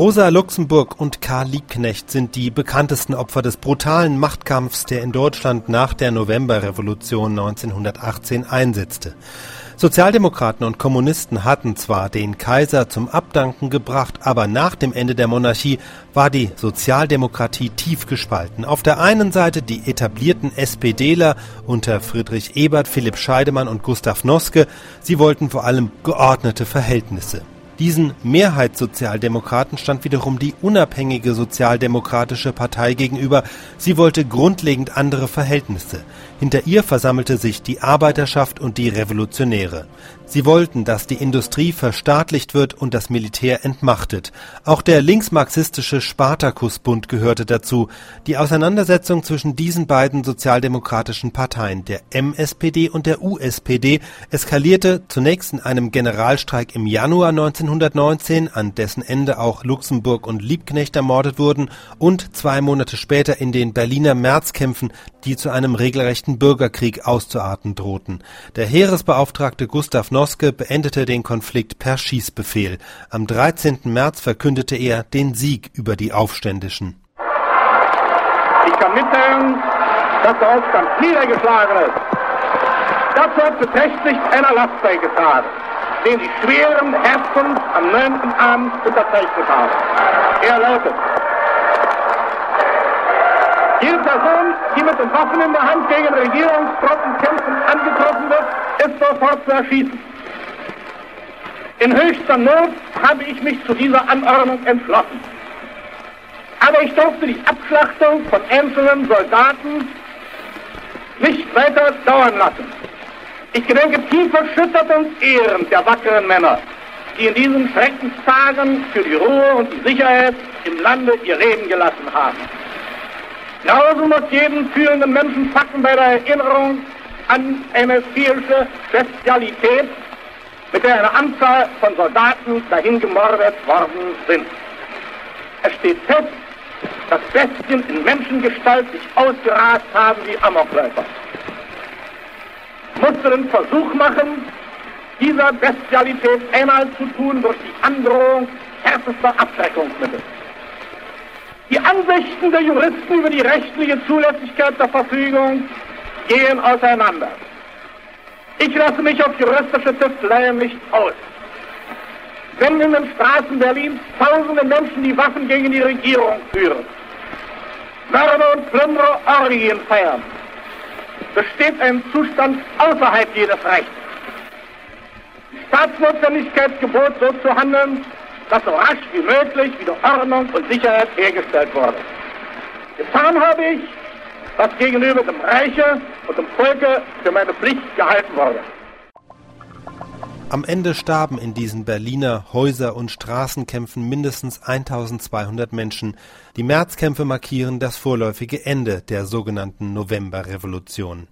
Rosa Luxemburg und Karl Liebknecht sind die bekanntesten Opfer des brutalen Machtkampfs, der in Deutschland nach der Novemberrevolution 1918 einsetzte. Sozialdemokraten und Kommunisten hatten zwar den Kaiser zum Abdanken gebracht, aber nach dem Ende der Monarchie war die Sozialdemokratie tief gespalten. Auf der einen Seite die etablierten SPDler unter Friedrich Ebert, Philipp Scheidemann und Gustav Noske. Sie wollten vor allem geordnete Verhältnisse. Diesen Mehrheitssozialdemokraten stand wiederum die unabhängige Sozialdemokratische Partei gegenüber. Sie wollte grundlegend andere Verhältnisse. Hinter ihr versammelte sich die Arbeiterschaft und die Revolutionäre. Sie wollten, dass die Industrie verstaatlicht wird und das Militär entmachtet. Auch der linksmarxistische Spartakusbund gehörte dazu. Die Auseinandersetzung zwischen diesen beiden sozialdemokratischen Parteien, der MSPD und der USPD, eskalierte zunächst in einem Generalstreik im Januar 1919, an dessen Ende auch Luxemburg und Liebknecht ermordet wurden, und zwei Monate später in den Berliner Märzkämpfen, die zu einem regelrechten Bürgerkrieg auszuarten drohten. Der Heeresbeauftragte Gustav Noske beendete den Konflikt per Schießbefehl. Am 13. März verkündete er den Sieg über die Aufständischen. Ich kann mitteilen, dass der Aufstand niedergeschlagen ist. Dazu hat beträchtlich ein Erlass beigetragen, den die schweren Herzen am 9. Abend unterzeichnet haben. Er lautet, jede Person, die mit den Waffen in der Hand gegen Regierungstruppen kämpfen, angetroffen wird, ist sofort zu erschießen. In höchster Not habe ich mich zu dieser Anordnung entschlossen. Aber ich durfte die Abschlachtung von einzelnen Soldaten nicht weiter dauern lassen. Ich gedenke tief erschüttert und ehrend der wackeren Männer, die in diesen Schreckenstagen für die Ruhe und die Sicherheit im Lande ihr Leben gelassen haben. Genauso muss jeden fühlenden Menschen packen bei der Erinnerung an eine vielische Bestialität, mit der eine Anzahl von Soldaten dahin gemordet worden sind. Es steht fest, dass Bestien in Menschengestalt sich ausgerast haben wie Amokläufer. Musste den Versuch machen, dieser Bestialität Einhalt zu tun durch die Androhung härtester Abschreckungsmittel. Die Ansichten der Juristen über die rechtliche Zulässigkeit der Verfügung gehen auseinander. Ich lasse mich auf juristische Tüfteleien nicht aus. Wenn in den Straßen Berlins tausende Menschen die Waffen gegen die Regierung führen, Mörder und Plünderer Orgien feiern, besteht ein Zustand außerhalb jedes Rechts. Die Staatsnotwendigkeit gebot, so zu handeln, dass so rasch wie möglich wieder Ordnung und Sicherheit hergestellt wurde. Getan habe ich, was gegenüber dem Reiche und dem Volke für meine Pflicht gehalten wurde. Am Ende starben in diesen Berliner Häuser- und Straßenkämpfen mindestens 1200 Menschen. Die Märzkämpfe markieren das vorläufige Ende der sogenannten Novemberrevolution.